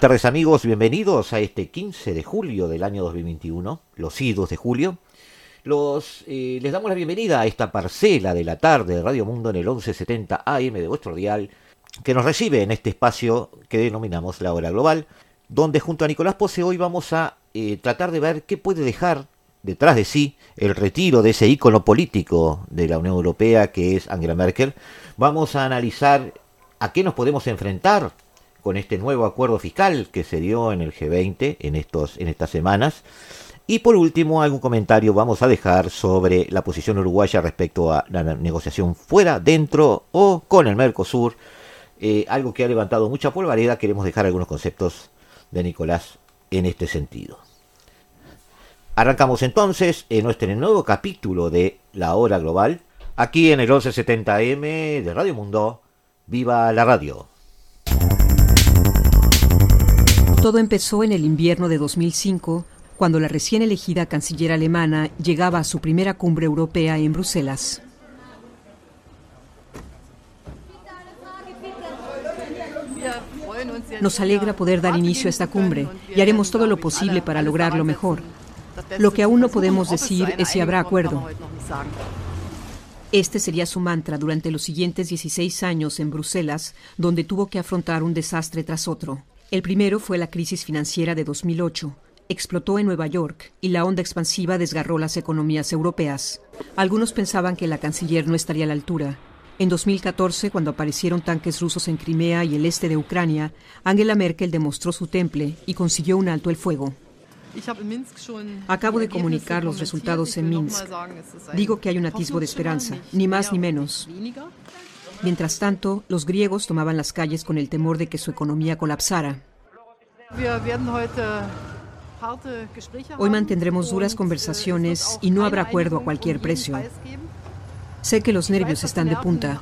Buenas tardes amigos, bienvenidos a este 15 de julio del año 2021, los idos de julio. Los, eh, les damos la bienvenida a esta parcela de la tarde de Radio Mundo en el 1170 AM de vuestro dial, que nos recibe en este espacio que denominamos la hora global, donde junto a Nicolás Pose hoy vamos a eh, tratar de ver qué puede dejar detrás de sí el retiro de ese ícono político de la Unión Europea que es Angela Merkel. Vamos a analizar a qué nos podemos enfrentar con este nuevo acuerdo fiscal que se dio en el G20 en, estos, en estas semanas. Y por último, algún comentario vamos a dejar sobre la posición uruguaya respecto a la negociación fuera, dentro o con el Mercosur. Eh, algo que ha levantado mucha polvareda. Queremos dejar algunos conceptos de Nicolás en este sentido. Arrancamos entonces en nuestro nuevo capítulo de La Hora Global, aquí en el 1170M de Radio Mundo. ¡Viva la radio! Todo empezó en el invierno de 2005, cuando la recién elegida canciller alemana llegaba a su primera cumbre europea en Bruselas. Nos alegra poder dar inicio a esta cumbre y haremos todo lo posible para lograrlo mejor. Lo que aún no podemos decir es si habrá acuerdo. Este sería su mantra durante los siguientes 16 años en Bruselas, donde tuvo que afrontar un desastre tras otro. El primero fue la crisis financiera de 2008. Explotó en Nueva York y la onda expansiva desgarró las economías europeas. Algunos pensaban que la canciller no estaría a la altura. En 2014, cuando aparecieron tanques rusos en Crimea y el este de Ucrania, Angela Merkel demostró su temple y consiguió un alto el fuego. Acabo de comunicar los resultados en Minsk. Digo que hay un atisbo de esperanza, ni más ni menos. Mientras tanto, los griegos tomaban las calles con el temor de que su economía colapsara. Hoy mantendremos duras conversaciones y no habrá acuerdo a cualquier precio. Sé que los nervios están de punta.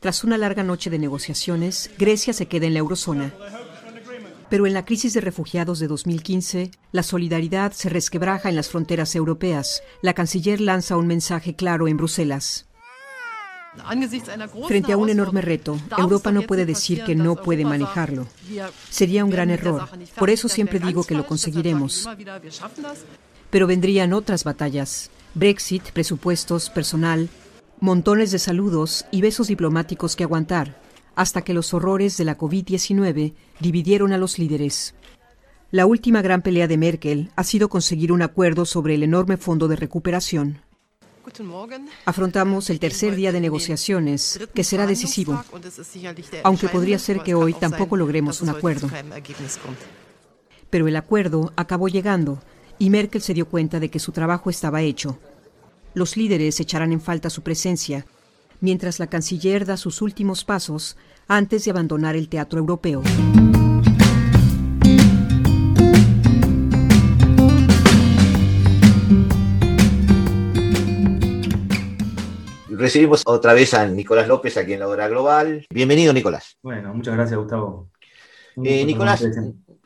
Tras una larga noche de negociaciones, Grecia se queda en la eurozona. Pero en la crisis de refugiados de 2015, la solidaridad se resquebraja en las fronteras europeas. La canciller lanza un mensaje claro en Bruselas. Frente a un enorme reto, Europa no puede decir que no puede manejarlo. Sería un gran error. Por eso siempre digo que lo conseguiremos. Pero vendrían otras batallas. Brexit, presupuestos, personal, montones de saludos y besos diplomáticos que aguantar, hasta que los horrores de la COVID-19 dividieron a los líderes. La última gran pelea de Merkel ha sido conseguir un acuerdo sobre el enorme fondo de recuperación. Afrontamos el tercer día de negociaciones, que será decisivo, aunque podría ser que hoy tampoco logremos un acuerdo. Pero el acuerdo acabó llegando y Merkel se dio cuenta de que su trabajo estaba hecho. Los líderes echarán en falta su presencia, mientras la canciller da sus últimos pasos antes de abandonar el teatro europeo. Recibimos otra vez a Nicolás López aquí en la hora global. Bienvenido, Nicolás. Bueno, muchas gracias, Gustavo. Eh, Nicolás,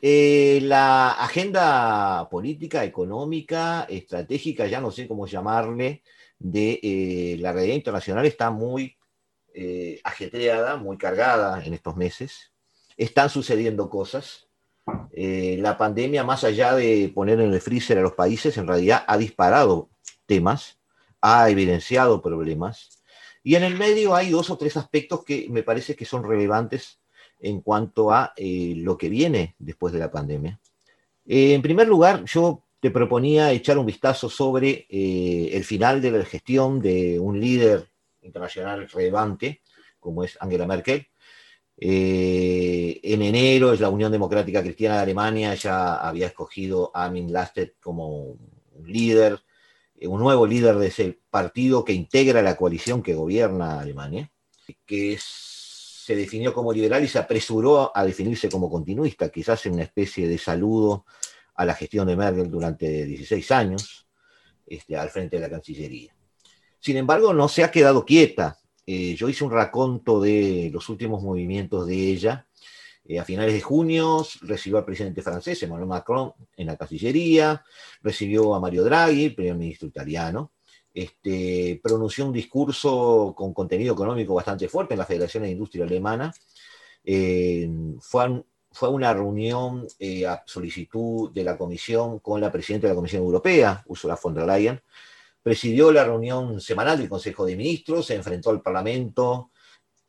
eh, la agenda política, económica, estratégica, ya no sé cómo llamarle, de eh, la realidad internacional está muy ajetreada, muy cargada en estos meses. Están sucediendo cosas. la pandemia, más allá de poner en el freezer a los países, en realidad ha disparado temas ha evidenciado problemas. Y en el medio hay dos o tres aspectos que me parece que son relevantes en cuanto a eh, lo que viene después de la pandemia. Eh, en primer lugar, yo te proponía echar un vistazo sobre eh, el final de la gestión de un líder internacional relevante, como es Angela Merkel. en enero, es la Unión Democrática Cristiana de Alemania ya había escogido a Armin Lastet como líder un nuevo líder de ese partido que integra la coalición que gobierna Alemania, que se definió como liberal y se apresuró a definirse como continuista, quizás en una especie de saludo a la gestión de Merkel durante 16 años este, al frente de la Cancillería. Sin embargo, no se ha quedado quieta. Eh, yo hice un raconto de los últimos movimientos de ella. Eh, a finales de junio recibió al presidente francés, Emmanuel Macron, en la Cancillería, recibió a Mario Draghi, primer ministro italiano, este, pronunció un discurso con contenido económico bastante fuerte en la Federación de Industria Alemana. Eh, fue, fue una reunión eh, a solicitud de la Comisión con la presidenta de la Comisión Europea, Ursula von der Leyen. Presidió la reunión semanal del Consejo de Ministros, se enfrentó al Parlamento,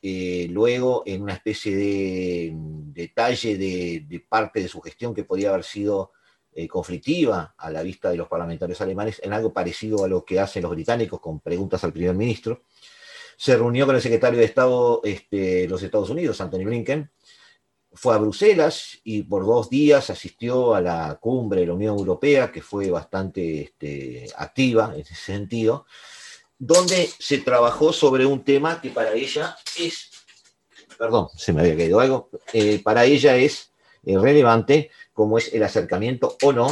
eh, luego en una especie de detalle de, parte de su gestión que podía haber sido eh, conflictiva a la vista de los parlamentarios alemanes, en algo parecido a lo que hacen los británicos con preguntas al primer ministro. Se reunió con el secretario de Estado este, de los Estados Unidos, Anthony Blinken, fue a Bruselas y por dos días asistió a la cumbre de la Unión Europea, que fue bastante este, activa en ese sentido, donde se trabajó sobre un tema que para ella es, perdón, se me había caído algo, eh, para ella es eh, relevante, como es el acercamiento o no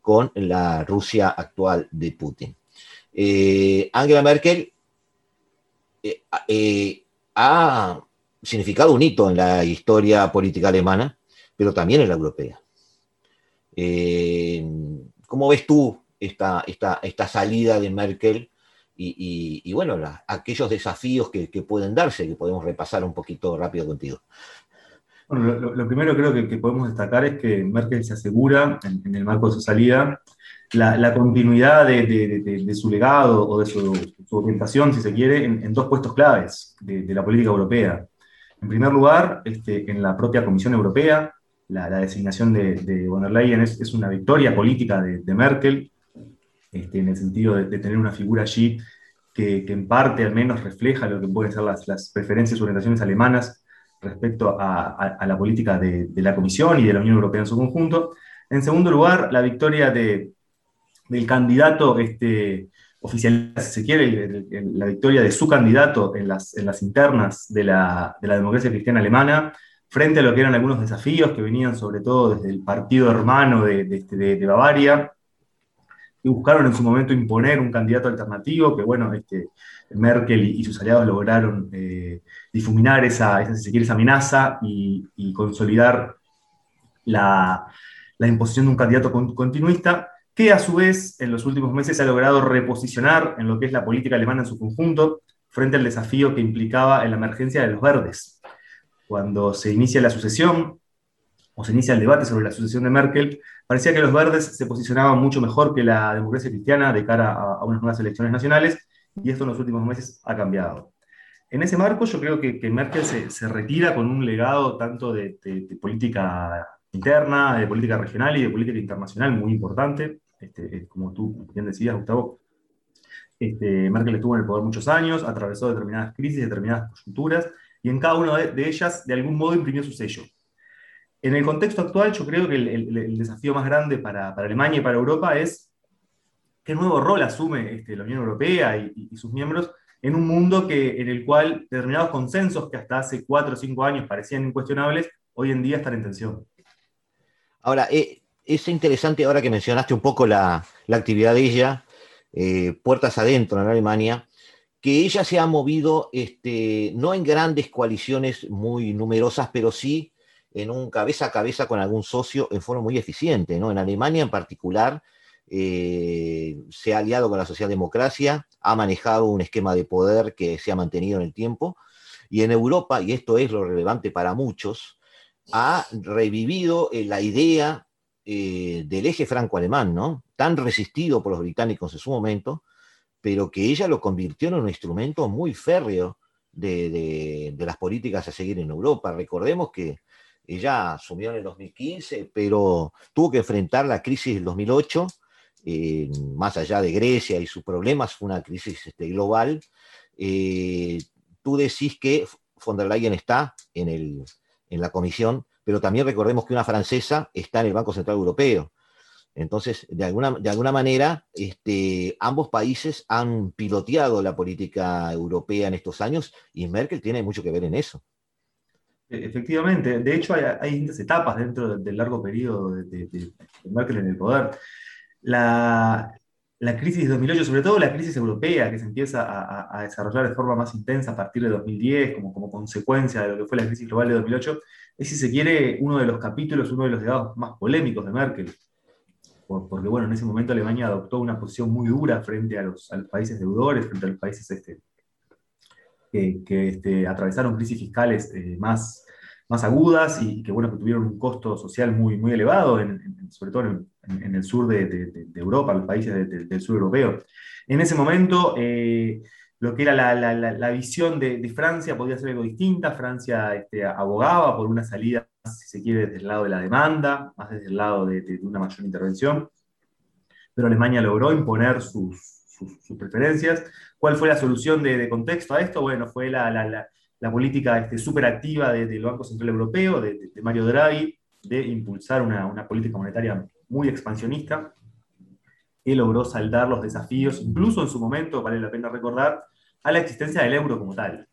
con la Rusia actual de Putin. Eh, Angela Merkel ha significado un hito en la historia política alemana, pero también en la europea. ¿Cómo ves tú esta, esta, esta, salida de Merkel y, bueno, aquellos desafíos que, pueden darse, que podemos repasar un poquito rápido contigo? Bueno, lo, primero creo que, podemos destacar es que Merkel se asegura, en, el marco de su salida, la, continuidad de, su legado o de su, orientación, si se quiere, en, dos puestos claves de, la política europea. En primer lugar, este, en la propia Comisión Europea, la, designación de, von der Leyen es, una victoria política de, Merkel, este, en el sentido de, tener una figura allí que, en parte al menos refleja lo que pueden ser las, preferencias y orientaciones alemanas respecto a, la política de, la Comisión y de la Unión Europea en su conjunto. En segundo lugar, la victoria del candidato este, oficial, si se quiere, la victoria de su candidato en las, en las internas de la, de la, democracia cristiana alemana, frente a lo que eran algunos desafíos que venían sobre todo desde el partido hermano de, de, este, Bavaria, y buscaron en su momento imponer un candidato alternativo, que bueno, este, Merkel y, sus aliados lograron eh, difuminar esa, esa, esa amenaza y, y consolidar la, la, imposición de un candidato continuista que a su vez en los últimos meses ha logrado reposicionar en lo que es la política alemana en su conjunto frente al desafío que implicaba en la emergencia de los verdes. Cuando se inicia la sucesión, o se inicia el debate sobre la sucesión de Merkel, parecía que los verdes se posicionaban mucho mejor que la democracia cristiana de cara a, unas nuevas elecciones nacionales, y esto en los últimos meses ha cambiado. En ese marco yo creo que, Merkel se, retira con un legado tanto de política interna, de política regional y de política internacional muy importante. Este, eh, como tú bien decías, Gustavo, este, Merkel estuvo en el poder muchos años, atravesó determinadas crisis, determinadas coyunturas, y en cada una de, ellas, de algún modo, imprimió su sello. En el contexto actual, yo creo que el, desafío más grande para, Alemania y para Europa es qué nuevo rol asume este, la Unión Europea y, sus miembros en un mundo que, en el cual determinados consensos que hasta hace cuatro o cinco años parecían incuestionables, hoy en día están en tensión. Ahora, eh, es interesante ahora que mencionaste un poco la, actividad de ella, eh, puertas adentro en Alemania, que ella se ha movido este, no en grandes coaliciones muy numerosas, pero sí en un cabeza a cabeza con algún socio en forma muy eficiente. ¿no? En Alemania en particular eh, se ha aliado con la socialdemocracia, ha manejado un esquema de poder que se ha mantenido en el tiempo, y en Europa, y esto es lo relevante para muchos, ha revivido eh, la idea eh, del eje franco-alemán, ¿no? Tan resistido por los británicos en su momento, pero que ella lo convirtió en un instrumento muy férreo de, las políticas a seguir en Europa. Recordemos que ella asumió en el 2015, pero tuvo que enfrentar la crisis del 2008, eh, más allá de Grecia y sus problemas, fue una crisis este, global. Eh, tú decís que von der Leyen está en, en la comisión pero también recordemos que una francesa está en el Banco Central Europeo. Entonces, de alguna, de alguna manera, este, ambos países han piloteado la política europea en estos años y Merkel tiene mucho que ver en eso. E, efectivamente, de hecho hay, distintas etapas dentro del, largo periodo de, Merkel en el poder. La, crisis de 2008, sobre todo la crisis europea que se empieza a, desarrollar de forma más intensa a partir de 2010 como, como consecuencia de lo que fue la crisis global de 2008, es si se quiere uno de los capítulos, uno de los legados más polémicos de Merkel porque bueno, en ese momento Alemania adoptó una posición muy dura frente a los, países deudores, frente a los países este, que, este, atravesaron crisis fiscales eh, más, más agudas y que, bueno, que tuvieron un costo social muy, muy elevado, sobre todo en, el sur de, Europa, los países del sur europeo. En ese momento, eh, lo que era la, visión de, Francia podía ser algo distinta. Francia este, abogaba por una salida, si se quiere, desde el lado de la demanda, más desde el lado de, una mayor intervención. Pero Alemania logró imponer sus, preferencias. ¿Cuál fue la solución de, contexto a esto? Bueno, fue la, política este, súper activa del Banco Central Europeo, de, Mario Draghi, de impulsar una, una política monetaria muy expansionista que logró saldar los desafíos, incluso en su momento, vale la pena recordar, a la existencia del euro como tal.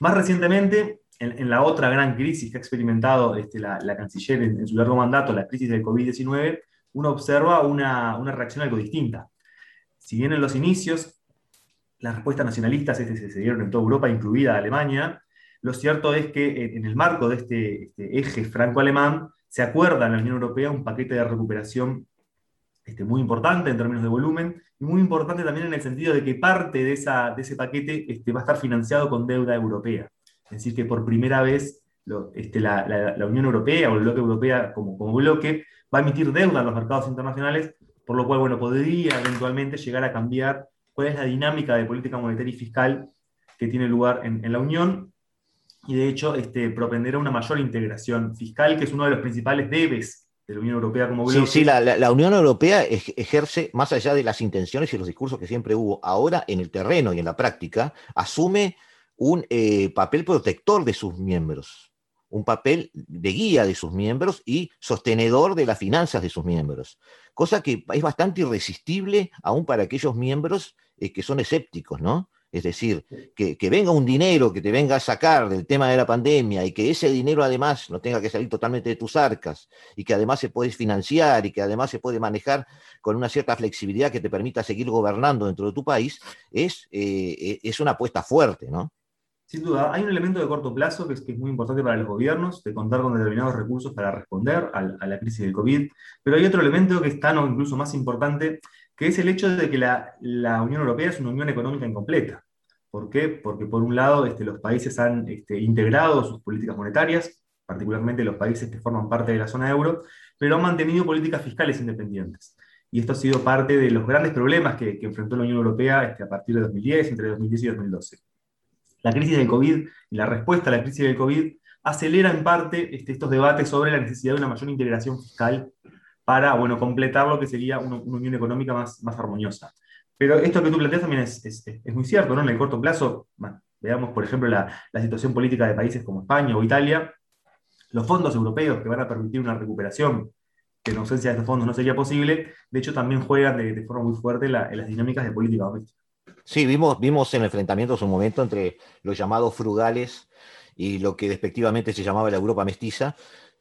Más recientemente, en, la otra gran crisis que ha experimentado este, la, canciller en, su largo mandato, la crisis del COVID-19, uno observa una, reacción algo distinta. Si bien en los inicios las respuestas nacionalistas se dieron en toda Europa, incluida Alemania, lo cierto es que en el marco de este, este eje franco-alemán se acuerda en la Unión Europea un paquete de recuperación este, muy importante en términos de volumen y muy importante también en el sentido de que parte de, ese paquete este, va a estar financiado con deuda europea. Es decir, que por primera vez este, la, la, Unión Europea o el bloque europeo como, como bloque va a emitir deuda en los mercados internacionales, por lo cual bueno, podría eventualmente llegar a cambiar cuál es la dinámica de política monetaria y fiscal que tiene lugar en, en la Unión y de hecho este, propenderá una mayor integración fiscal, que es uno de los principales debes de la Unión Europea como bloque. Sí, sí, la, Unión Europea ejerce, más allá de las intenciones y los discursos que siempre hubo, ahora en el terreno y en la práctica, asume un eh, papel protector de sus miembros, un papel de guía de sus miembros y sostenedor de las finanzas de sus miembros, cosa que es bastante irresistible aún para aquellos miembros eh, que son escépticos, ¿no? Es decir, que, venga un dinero que te venga a sacar del tema de la pandemia y que ese dinero además no tenga que salir totalmente de tus arcas y que además se puede financiar y que además se puede manejar con una cierta flexibilidad que te permita seguir gobernando dentro de tu país, es, eh, es una apuesta fuerte, ¿no? Sin duda, hay un elemento de corto plazo que es, muy importante para los gobiernos, de contar con determinados recursos para responder a, la crisis del COVID, pero hay otro elemento que es incluso más importante, que es el hecho de que la, Unión Europea es una unión económica incompleta. ¿Por qué? Porque por un lado este, los países han este, integrado sus políticas monetarias, particularmente los países que forman parte de la zona euro, pero han mantenido políticas fiscales independientes. Y esto ha sido parte de los grandes problemas que, enfrentó la Unión Europea este, a partir de 2010, entre 2010 y 2012. La crisis del COVID y la respuesta a la crisis del COVID acelera en parte este, estos debates sobre la necesidad de una mayor integración fiscal para bueno, completar lo que sería una, unión económica más, más armoniosa. Pero esto que tú planteas también es, es, muy cierto, ¿no? En el corto plazo, veamos por ejemplo la, la, situación política de países como España o Italia, los fondos europeos que van a permitir una recuperación, que en ausencia de estos fondos no sería posible, de hecho también juegan de, forma muy fuerte en las dinámicas de política doméstica. Sí, vimos, vimos en el enfrentamiento un momento entre los llamados frugales y lo que despectivamente se llamaba la Europa mestiza,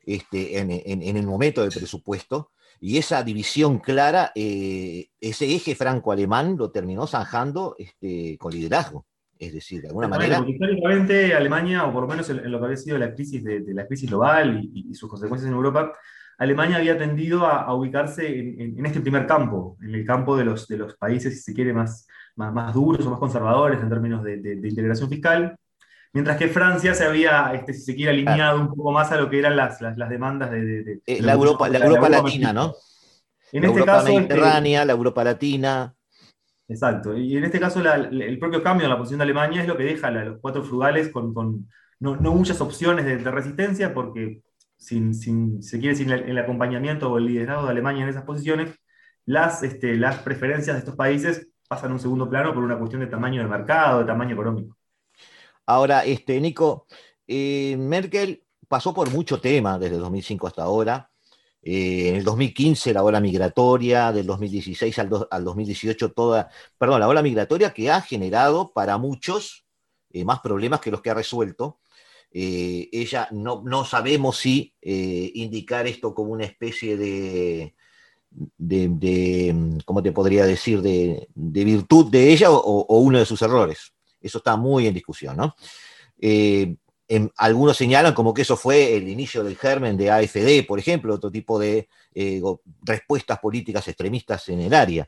este, en, en el momento del presupuesto, y esa división clara, eh, ese eje franco-alemán lo terminó zanjando este, con liderazgo. Es decir, de alguna manera. históricamente, Alemania, o por lo menos en, lo que había sido la crisis de, la crisis global y, sus consecuencias en Europa, Alemania había tendido a, ubicarse en, este primer campo, en el campo de los, de los países, si se quiere, más, más, más duros o más conservadores en términos de, de integración fiscal, Mientras que Francia se había, este, si se quiere, alineado un poco más a lo que eran las, las, demandas de, eh, la, Europa, la, Europa, Latina, ¿no? En este Europa caso, Mediterránea, la Europa Latina. Exacto. Y en este caso, el propio cambio en la posición de Alemania es lo que deja a los cuatro frugales con, no, muchas opciones de, resistencia, porque sin, se quiere, sin el, acompañamiento o el liderazgo de Alemania en esas posiciones, las, este, las preferencias de estos países pasan un segundo plano por una cuestión de tamaño de mercado, de tamaño económico. Ahora, este, Nico, eh, Merkel pasó por mucho tema desde 2005 hasta ahora. Eh, en el 2015 la ola migratoria, del 2016 al, al, 2018 toda, perdón, la ola migratoria que ha generado para muchos eh, más problemas que los que ha resuelto. Ella no, no, sabemos si indicar esto como una especie de, de, ¿cómo te podría decir?, de, virtud de ella o, uno de sus errores. Eso está muy en discusión, ¿no? algunos señalan como que eso fue el inicio del germen de AFD, por ejemplo, otro tipo de eh, respuestas políticas extremistas en el área.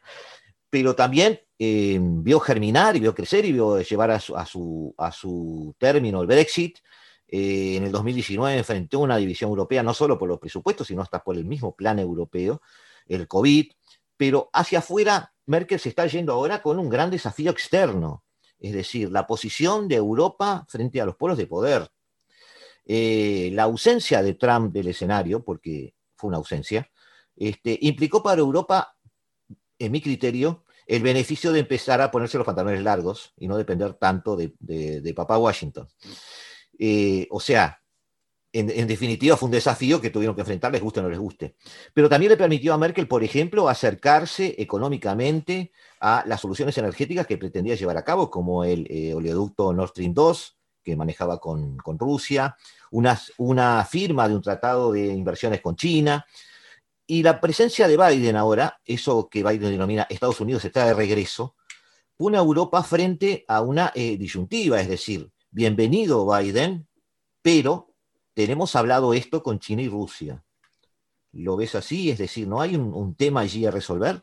Pero también eh, vio germinar y vio crecer y vio llevar a su, término el Brexit. Eh, en el 2019 enfrentó una división europea no solo por los presupuestos, sino hasta por el mismo plan europeo, el COVID. Pero hacia afuera, Merkel se está yendo ahora con un gran desafío externo es decir, la posición de Europa frente a los polos de poder. Eh, la ausencia de Trump del escenario, porque fue una ausencia, este, implicó para Europa, en mi criterio, el beneficio de empezar a ponerse los pantalones largos y no depender tanto de, papá Washington. Eh, o sea, en, definitiva fue un desafío que tuvieron que enfrentar, les guste o no les guste. Pero también le permitió a Merkel, por ejemplo, acercarse económicamente a las soluciones energéticas que pretendía llevar a cabo, como el eh, oleoducto Nord Stream 2, que manejaba con, Rusia, una, una, firma de un tratado de inversiones con China, y la presencia de Biden ahora, eso que Biden denomina Estados Unidos está de regreso, pone a Europa frente a una eh, disyuntiva, es decir, bienvenido Biden, pero tenemos hablado esto con China y Rusia. ¿Lo ves así? Es decir, ¿no hay un, tema allí a resolver?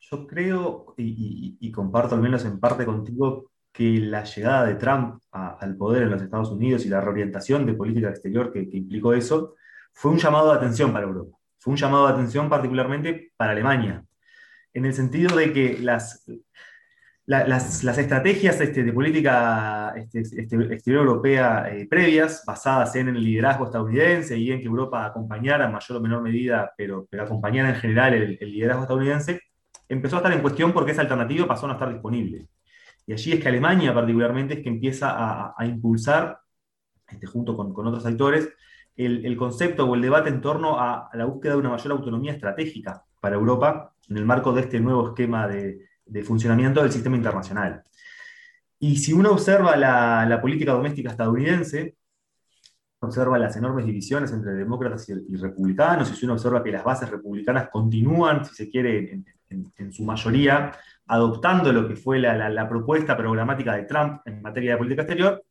Yo creo, y, comparto al menos en parte contigo, que la llegada de Trump al poder en los Estados Unidos y la reorientación de política exterior que, que implicó eso, fue un llamado de atención para Europa. Fue un llamado de atención particularmente para Alemania, en el sentido de que las, las, estrategias este, de política este, este, exterior europea eh, previas, basadas en el liderazgo estadounidense y en que Europa acompañara en mayor o menor medida, pero, pero acompañara en general el, liderazgo estadounidense, empezó a estar en cuestión porque esa alternativa pasó a no estar disponible. Y allí es que Alemania particularmente es que empieza a, impulsar, junto con, otros actores, el, concepto o el debate en torno a la búsqueda de una mayor autonomía estratégica para Europa en el marco de este nuevo esquema de, de funcionamiento del sistema internacional. Y si uno observa la, política doméstica estadounidense, observa las enormes divisiones entre demócratas y, republicanos, y si uno observa que las bases republicanas continúan, si se quiere, en, su mayoría, adoptando lo que fue la, propuesta programática de Trump en materia de política exterior,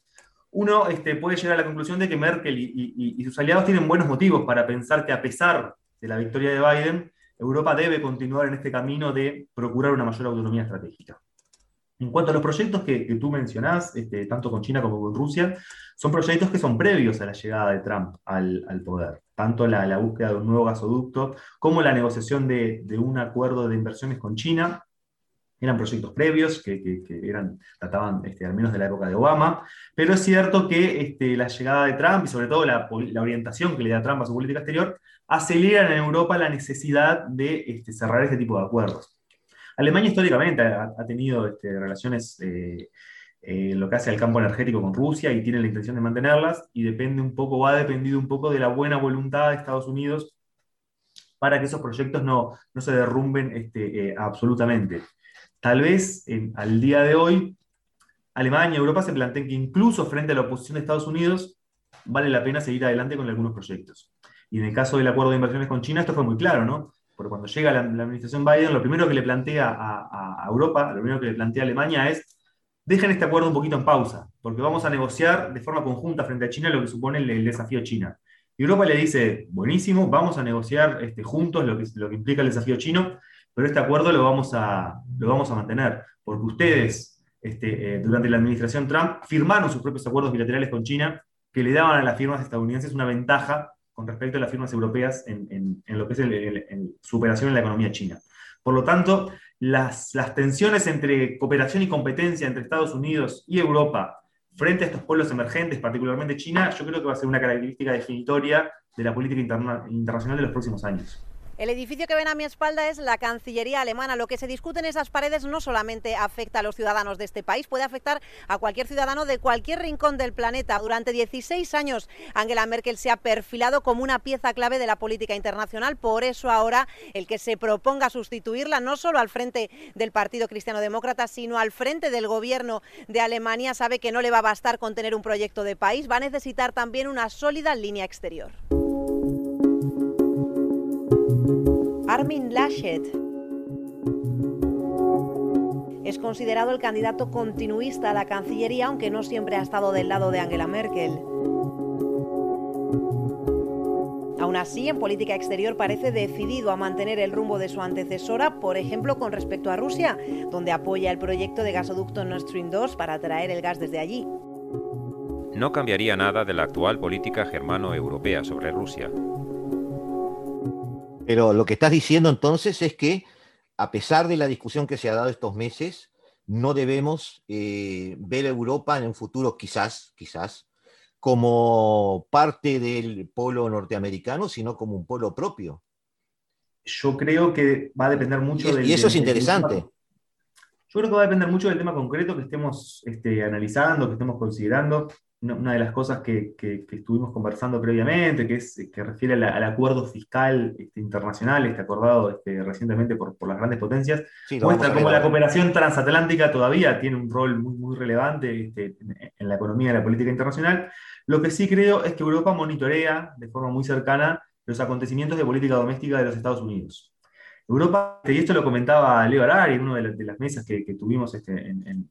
uno este, puede llegar a la conclusión de que Merkel y sus aliados tienen buenos motivos para pensar que a pesar de la victoria de Biden, Europa debe continuar en este camino de procurar una mayor autonomía estratégica. En cuanto a los proyectos que, tú mencionás, este, tanto con China como con Rusia, son proyectos que son previos a la llegada de Trump al, poder. Tanto la, búsqueda de un nuevo gasoducto como la negociación de, un acuerdo de inversiones con China eran proyectos previos que, eran, trataban este, al menos de la época de Obama, pero es cierto que este, la llegada de Trump y sobre todo la, orientación que le da Trump a su política exterior aceleran en Europa la necesidad de este, cerrar este tipo de acuerdos. Alemania históricamente ha, tenido este, relaciones eh, eh, lo que hace al campo energético con Rusia y tiene la intención de mantenerlas y depende un poco, o ha dependido un poco de la buena voluntad de Estados Unidos para que esos proyectos no, se derrumben este, eh, absolutamente. Tal vez al día de hoy, Alemania y Europa se planteen que incluso frente a la oposición de Estados Unidos, vale la pena seguir adelante con algunos proyectos. Y en el caso del acuerdo de inversiones con China, esto fue muy claro, ¿no? Porque cuando llega la, administración Biden, lo primero que le plantea a, Europa, lo primero que le plantea a Alemania es, dejen este acuerdo un poquito en pausa, porque vamos a negociar de forma conjunta frente a China lo que supone el, desafío China. Y Europa le dice, buenísimo, vamos a negociar este, juntos lo que, lo que implica el desafío chino, pero este acuerdo lo vamos a, lo vamos a mantener, porque ustedes, este, eh, durante la administración Trump, firmaron sus propios acuerdos bilaterales con China que le daban a las firmas estadounidenses una ventaja con respecto a las firmas europeas en, lo que es su operación en la economía china. Por lo tanto, las, tensiones entre cooperación y competencia entre Estados Unidos y Europa frente a estos pueblos emergentes, particularmente China, yo creo que va a ser una característica definitoria de la política internacional de los próximos años. El edificio que ven a mi espalda es la Cancillería alemana. Lo que se discute en esas paredes no solamente afecta a los ciudadanos de este país, puede afectar a cualquier ciudadano de cualquier rincón del planeta. Durante 16 años Angela Merkel se ha perfilado como una pieza clave de la política internacional. Por eso ahora el que se proponga sustituirla no solo al frente del Partido Cristiano Demócrata, sino al frente del gobierno de Alemania sabe que no le va a bastar con tener un proyecto de país, va a necesitar también una sólida línea exterior. Armin Laschet es considerado el candidato continuista a la Cancillería, aunque no siempre ha estado del lado de Angela Merkel. Aún así, en política exterior parece decidido a mantener el rumbo de su antecesora, por ejemplo, con respecto a Rusia, donde apoya el proyecto de gasoducto Nord Stream 2 para traer el gas desde allí. No cambiaría nada de la actual política germano-europea sobre Rusia. Pero lo que estás diciendo entonces es que, a pesar de la discusión que se ha dado estos meses, no debemos eh, ver a Europa en un futuro, quizás, quizás, como parte del polo norteamericano, sino como un polo propio. Yo creo que va a depender mucho y, del. Y eso es del- interesante. Yo creo que va a depender mucho del tema concreto que estemos este, analizando, que estemos considerando. Una, de las cosas que, que- que estuvimos conversando previamente, que, es, que refiere a la- al acuerdo fiscal este, internacional, este acordado este, recientemente por, por las grandes potencias, Sí, muestra a cómo la cooperación transatlántica todavía tiene un rol muy, muy relevante este, en, en la economía y la política internacional. Lo que sí creo es que Europa monitorea de forma muy cercana los acontecimientos de política doméstica de los Estados Unidos. Europa, y esto lo comentaba Leo Arari en una de, las- de las mesas que, que tuvimos este, en-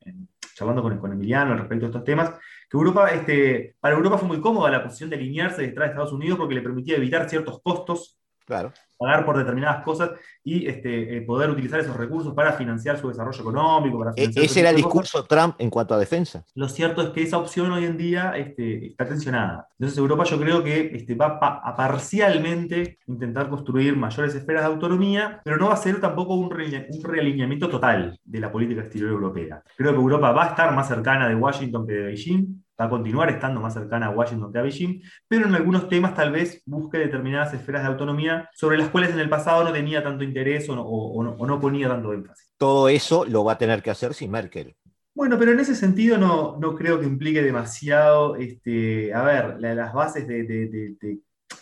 charlando con, con Emiliano respecto de estos temas, que Europa, este, para Europa fue muy cómoda la posición de alinearse detrás de Estados Unidos porque le permitía evitar ciertos costos Claro. pagar por determinadas cosas y este, eh, poder utilizar esos recursos para financiar su desarrollo económico, para E- ese era el discurso de Trump en cuanto a defensa. Lo cierto es que esa opción hoy en día este, está tensionada. Entonces Europa yo creo que este, va pa- a parcialmente intentar construir mayores esferas de autonomía, pero no va a ser tampoco un realineamiento total de la política exterior europea. Creo que Europa va a estar más cercana de Washington que de Beijing, va a continuar estando más cercana a Washington que a Beijing, pero en algunos temas tal vez busque determinadas esferas de autonomía sobre las cuales en el pasado no tenía tanto interés o no, o- o no- o no ponía tanto énfasis. Todo eso lo va a tener que hacer sin Merkel. Bueno, pero en ese sentido no, no creo que implique demasiado, este, a ver, la- las bases de, de- de- de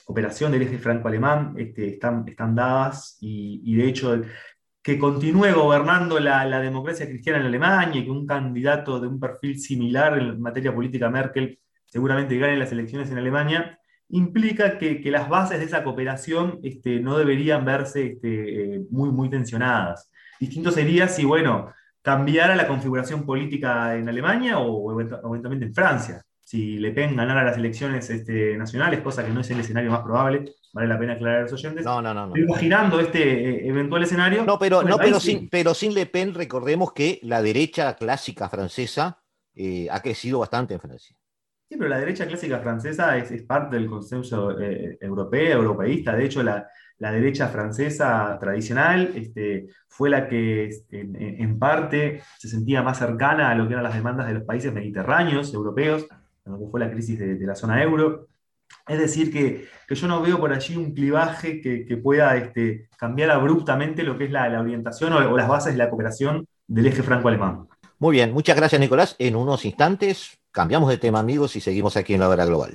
operación del eje franco-alemán este, están, están dadas y, y de hecho que continúe gobernando la, democracia cristiana en Alemania y que un candidato de un perfil similar en materia política Merkel seguramente gane las elecciones en Alemania, implica que, las bases de esa cooperación este, no deberían verse este, eh, muy, tensionadas. Distinto sería si, bueno, cambiara la configuración política en Alemania o eventualmente en Francia. Si Le Pen ganara las elecciones este, nacionales, cosa que no es el escenario más probable, vale la pena aclarar a los oyentes. No, no, no. no. Imaginando este eh, eventual escenario. No, pero, bueno, no, pero, sí. sin, pero sin Le Pen, recordemos que la derecha clásica francesa eh, ha crecido bastante en Francia. Sí, pero la derecha clásica francesa es, es parte del consenso eh, europeo, europeísta. De hecho, la, la derecha francesa tradicional este, fue la que este, en, en parte se sentía más cercana a lo que eran las demandas de los países mediterráneos, europeos, que fue la crisis de, de la zona euro. Es decir, que, que yo no veo por allí un clivaje que, que pueda este, cambiar abruptamente lo que es la, la orientación o, las bases de la cooperación del eje franco-alemán. Muy bien, muchas gracias Nicolás. En unos instantes cambiamos de tema amigos y seguimos aquí en la hora global.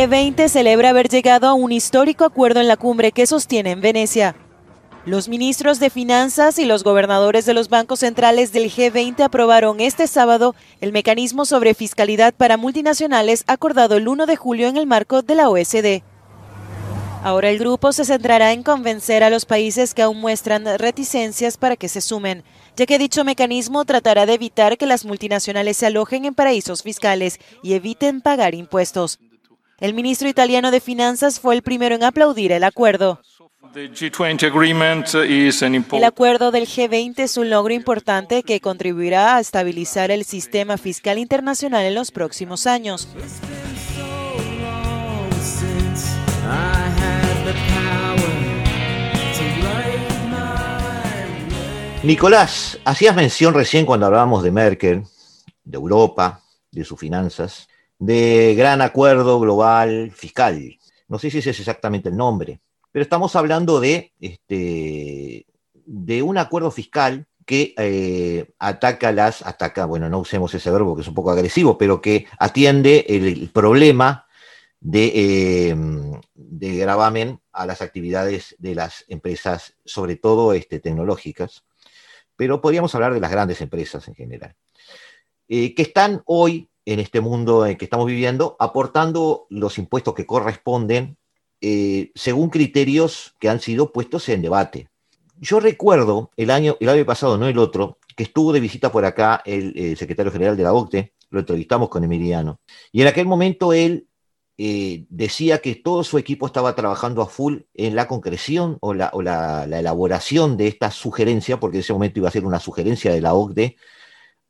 G20 celebra haber llegado a un histórico acuerdo en la cumbre que sostiene en Venecia. Los ministros de Finanzas y los gobernadores de los bancos centrales del G20 aprobaron este sábado el mecanismo sobre fiscalidad para multinacionales acordado el 1 de julio en el marco de la OSD. Ahora el grupo se centrará en convencer a los países que aún muestran reticencias para que se sumen, ya que dicho mecanismo tratará de evitar que las multinacionales se alojen en paraísos fiscales y eviten pagar impuestos. El ministro italiano de Finanzas fue el primero en aplaudir el acuerdo. El acuerdo del G20 es un logro importante que contribuirá a estabilizar el sistema fiscal internacional en los próximos años. Nicolás, hacías mención recién cuando hablábamos de Merkel, de Europa, de sus finanzas, de gran acuerdo global fiscal. No sé si ese es exactamente el nombre, pero estamos hablando de, este, de un acuerdo fiscal que eh, ataca las, ataca, bueno, no usemos ese verbo que es un poco agresivo, pero que atiende el, problema de, eh, de gravamen a las actividades de las empresas, sobre todo este, tecnológicas, pero podríamos hablar de las grandes empresas en general, eh, que están hoy en este mundo en que estamos viviendo aportando los impuestos que corresponden eh, según criterios que han sido puestos en debate. Yo recuerdo el año, el año pasado, no el otro, que estuvo de visita por acá el, el secretario general de la OCDE, lo entrevistamos con Emiliano, y en aquel momento él eh, decía que todo su equipo estaba trabajando a full en la concreción o la, la, elaboración de esta sugerencia, porque en ese momento iba a ser una sugerencia de la OCDE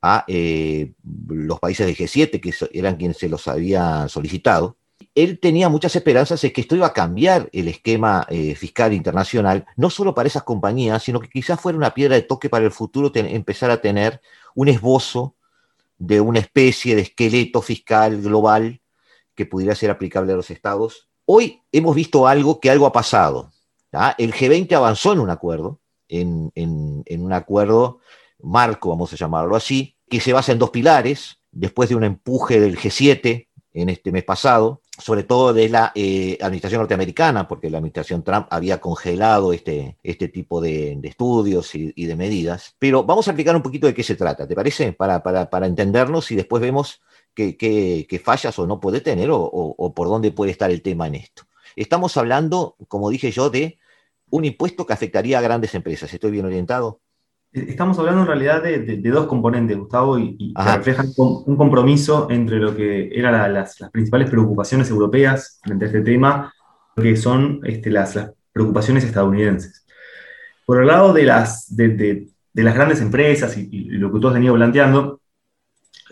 a eh, los países del G7, que eran quienes se los habían solicitado. Él tenía muchas esperanzas de que esto iba a cambiar el esquema eh, fiscal internacional, no solo para esas compañías, sino que quizás fuera una piedra de toque para el futuro empezar a tener un esbozo de una especie de esqueleto fiscal global que pudiera ser aplicable a los estados. Hoy hemos visto algo que algo ha pasado. ¿tá? El G20 avanzó en un acuerdo, en, en, un acuerdo marco, vamos a llamarlo así, que se basa en dos pilares, después de un empuje del G7 en este mes pasado, sobre todo de la eh, administración norteamericana, porque la administración Trump había congelado este, este tipo de, de estudios y, de medidas. Pero vamos a explicar un poquito de qué se trata, ¿te parece? Para, para, para entendernos y después vemos qué, fallas o no puede tener o por dónde puede estar el tema en esto. Estamos hablando, como dije yo, de un impuesto que afectaría a grandes empresas. ¿Estoy bien orientado? Estamos hablando en realidad de, de, de dos componentes, Gustavo, y, y que reflejan un compromiso entre lo que eran la, las, las, principales preocupaciones europeas frente a este tema, que son este, las, las, preocupaciones estadounidenses. Por el lado de las, de, las grandes empresas y, y, lo que tú has venido planteando,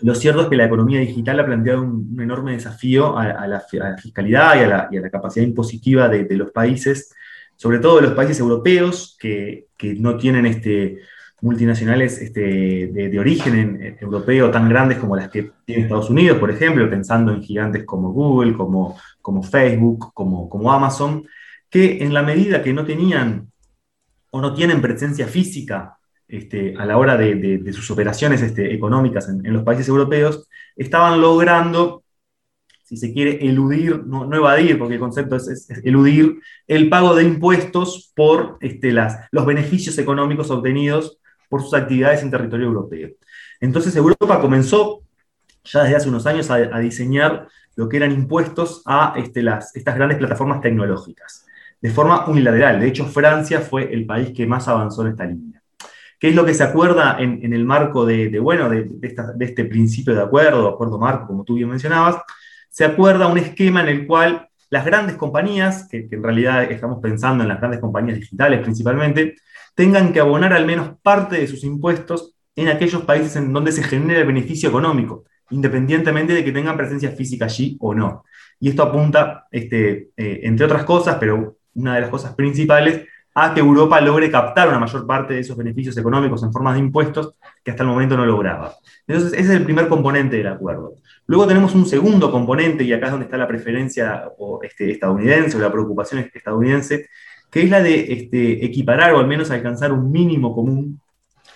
lo cierto es que la economía digital ha planteado un, un enorme desafío a, a, la, a, la, fiscalidad y a la, y a la capacidad impositiva de, de, los países, sobre todo de los países europeos, que, que no tienen este, multinacionales este, de, origen en, en europeo tan grandes como las que tiene Estados Unidos, por ejemplo, pensando en gigantes como Google, como, Facebook, como, Amazon, que en la medida que no tenían o no tienen presencia física este, a la hora de, sus operaciones este, económicas en, los países europeos, estaban logrando, si se quiere, eludir, no, evadir, porque el concepto es, eludir el pago de impuestos por los beneficios económicos obtenidos por sus actividades en territorio europeo. Entonces Europa comenzó ya desde hace unos años a, diseñar lo que eran impuestos a este, las, estas grandes plataformas tecnológicas, de forma unilateral. De hecho, Francia fue el país que más avanzó en esta línea. ¿Qué es lo que se acuerda en, el marco de, bueno, de, de, este principio de acuerdo, acuerdo marco, como tú bien mencionabas? Se acuerda un esquema en el cual las grandes compañías, que, en realidad estamos pensando en las grandes compañías digitales principalmente, tengan que abonar al menos parte de sus impuestos en aquellos países en donde se genera el beneficio económico, independientemente de que tengan presencia física allí o no. Y esto apunta, este, eh, entre otras cosas, pero una de las cosas principales, a que Europa logre captar una mayor parte de esos beneficios económicos en forma de impuestos que hasta el momento no lograba. Entonces, ese es el primer componente del acuerdo. Luego tenemos un segundo componente, y acá es donde está la preferencia o, este, estadounidense o la preocupación estadounidense, que es la de este, equiparar o al menos alcanzar un mínimo común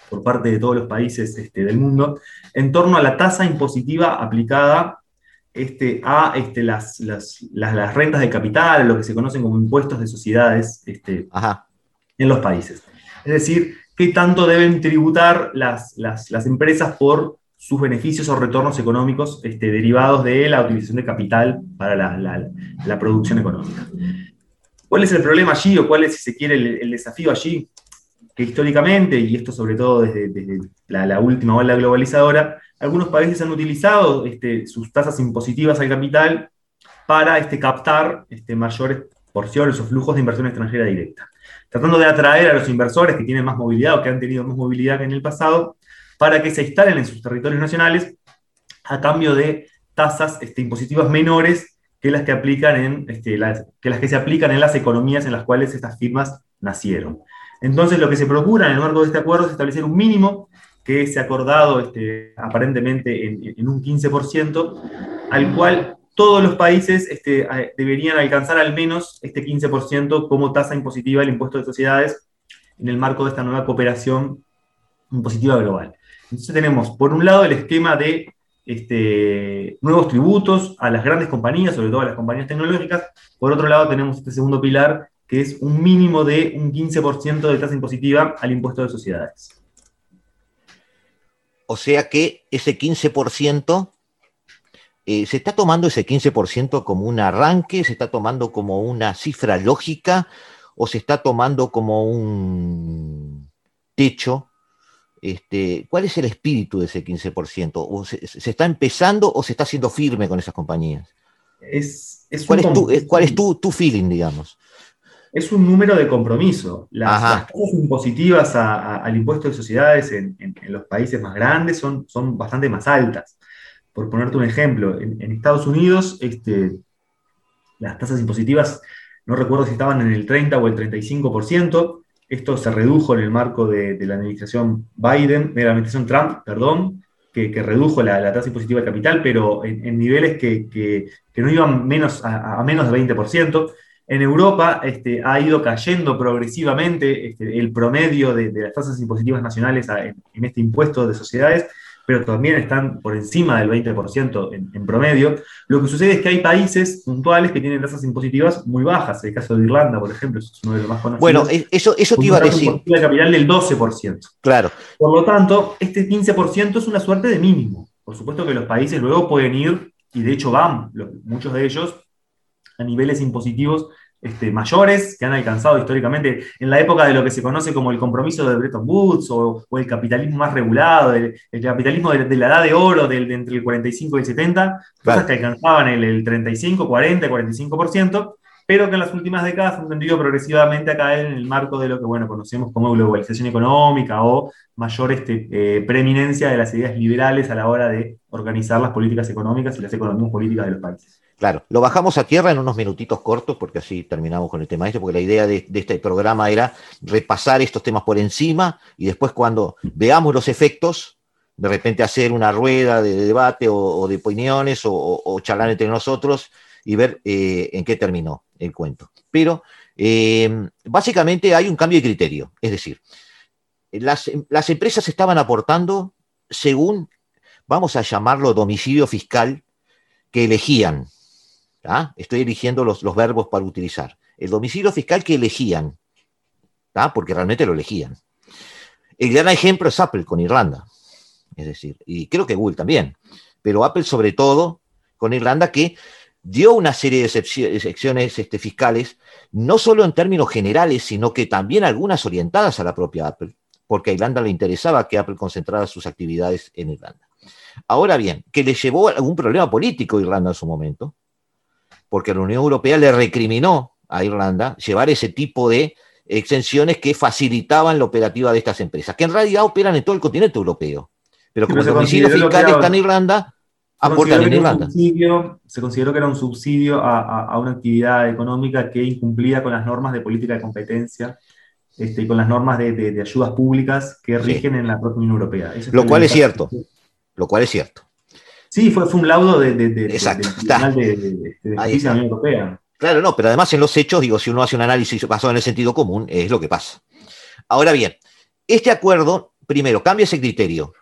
por parte de todos los países este, del mundo en torno a la tasa impositiva aplicada este, a las, las, las, las, rentas de capital, lo que se conocen como impuestos de sociedades. Ajá. en los países. Es decir, qué tanto deben tributar las empresas por sus beneficios o retornos económicos este, derivados de la utilización de capital para la, la, producción económica. ¿Cuál es el problema allí o cuál es, si se quiere, el, desafío allí? Que históricamente, y esto sobre todo desde, desde la, la, última ola globalizadora, algunos países han utilizado este, sus tasas impositivas al capital para este, captar este, mayores porciones o flujos de inversión extranjera directa, tratando de atraer a los inversores que tienen más movilidad o que han tenido más movilidad que en el pasado para que se instalen en sus territorios nacionales a cambio de tasas este, impositivas menores que las que, aplican en, este, que las que se aplican en las economías en las cuales estas firmas nacieron. Entonces, lo que se procura en el marco de este acuerdo es establecer un mínimo que se ha acordado este, aparentemente en, en, un 15%, al cual todos los países deberían alcanzar al menos este 15% como tasa impositiva del impuesto de sociedades en el marco de esta nueva cooperación impositiva global. Entonces tenemos, por un lado, el esquema de este, nuevos tributos a las grandes compañías, sobre todo a las compañías tecnológicas. Por otro lado, tenemos este segundo pilar, que es un mínimo de un 15% de tasa impositiva al impuesto de sociedades. O sea que ese 15%, eh, ¿se está tomando ese 15% como un arranque? ¿Se está tomando como una cifra lógica? ¿O se está tomando como un techo este, ¿Cuál es el espíritu de ese 15%? ¿O se, se, está empezando o se está haciendo firme con esas compañías? Es, es ¿Cuál, es, tu, ¿Cuál es tu, tu, feeling, digamos? Es un número de compromiso. Las, las tasas impositivas a, a, al impuesto de sociedades en, en, en, los países más grandes son, son bastante más altas. Por ponerte un ejemplo, en, en Estados Unidos este, las tasas impositivas, no recuerdo si estaban en el 30 o el 35%, esto se redujo en el marco de, la administración Biden, de la administración Trump, perdón, que, redujo la, tasa impositiva de capital, pero en, niveles que, no iban menos a, menos de 20%. En Europa este, ha ido cayendo progresivamente este, el promedio de, las tasas impositivas nacionales en este impuesto de sociedades pero también están por encima del 20% en, en, promedio. Lo que sucede es que hay países puntuales que tienen tasas impositivas muy bajas. El caso de Irlanda, por ejemplo, es uno de los más conocidos. Bueno, eso, eso te iba a decir. de capital del 12%. Claro. Por lo tanto, este 15% es una suerte de mínimo. Por supuesto que los países luego pueden ir, y de hecho van, muchos de ellos, a niveles impositivos este, mayores que han alcanzado históricamente en la época de lo que se conoce como el compromiso de Bretton Woods o, o el capitalismo más regulado, el, el capitalismo de, de, la edad de oro del, de entre el 45 y el 70, claro. cosas que alcanzaban el, el 35, 40, 45%, pero que en las últimas décadas han tendido progresivamente a caer en el marco de lo que bueno, conocemos como globalización económica o mayor este, eh, preeminencia de las ideas liberales a la hora de organizar las políticas económicas y las economías políticas de los países. Claro, lo bajamos a tierra en unos minutitos cortos, porque así terminamos con el tema este, porque la idea de, este programa era repasar estos temas por encima y después cuando veamos los efectos, de repente hacer una rueda de, debate o, de opiniones o, o, charlar entre nosotros y ver eh, en qué terminó el cuento. Pero eh, básicamente hay un cambio de criterio, es decir, las, las empresas estaban aportando según, vamos a llamarlo domicilio fiscal, que elegían ¿Ah? Estoy eligiendo los, verbos para utilizar. El domicilio fiscal que elegían, porque realmente lo elegían. El gran ejemplo es Apple con Irlanda. Es decir, y creo que Google también. Pero Apple sobre todo con Irlanda que dio una serie de excepciones este, fiscales, no solo en términos generales, sino que también algunas orientadas a la propia Apple, porque a Irlanda le interesaba que Apple concentrara sus actividades en Irlanda. Ahora bien, que le llevó algún problema político a Irlanda en su momento, porque la Unión Europea le recriminó a Irlanda llevar ese tipo de exenciones que facilitaban la operativa de estas empresas, que en realidad operan en todo el continente europeo. Pero como el domicilio fiscal está en Irlanda, aportan en Irlanda. Se consideró que era un subsidio a, a, a, una actividad económica que incumplía con las normas de política de competencia este, y con las normas de, de, de ayudas públicas que rigen sí. en la propia Unión Europea. Eso lo cual es cierto. Lo cual es cierto. Sí, fue, fue un laudo de, de, de, Exacto, del Tribunal de, de, Justicia de la Unión Europea. Claro, no, pero además en los hechos, digo, si uno hace un análisis basado en el sentido común, es lo que pasa. Ahora bien, este acuerdo, primero, cambia ese criterio.